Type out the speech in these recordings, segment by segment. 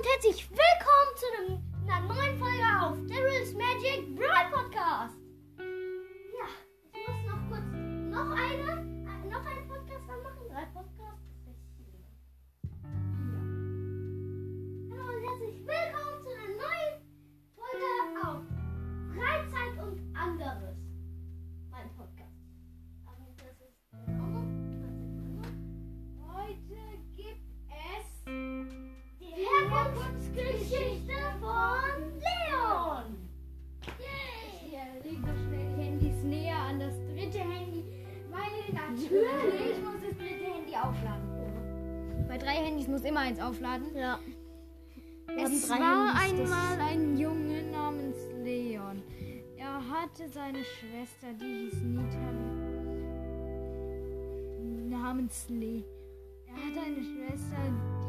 und herzlich willkommen zu einem Herkunftsgeschichte von Leon. hier legt doch schnell die Handys näher an das dritte Handy, weil natürlich muss das dritte Handy aufladen. Bei drei Handys muss immer eins aufladen. Ja. Es war einmal ein Junge namens Leon. Er hatte seine Schwester, die hieß Nita. Namens Le. Er hatte eine Schwester,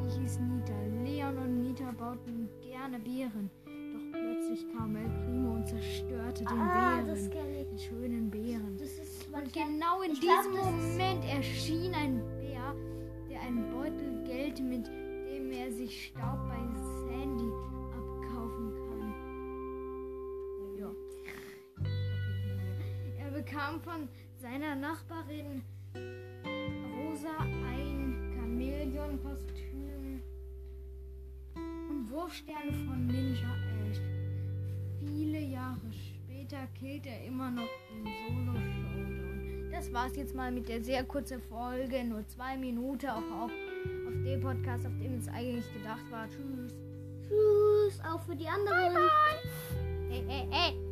die hieß Nita. Leon und Nita bauten gerne Beeren. Doch plötzlich kam El Primo und zerstörte den Ah, ich. Den schönen Beeren. Das ist Und genau in glaub, diesem ist- Moment erschien ein Bär, der einen Beutel Geld, mit dem er sich Staub bei Sandy abkaufen kann. Ja. Er bekam von seiner Nachbarin Rosa ein Wurfsterne von Ninja Ash. Viele Jahre später killt er immer noch den Solo Showdown. Das war's jetzt mal mit der sehr kurzen Folge, nur zwei Minuten, auch auf, auf dem Podcast, auf dem es eigentlich gedacht war. Tschüss. Tschüss, auch für die anderen. Hey, hey, hey.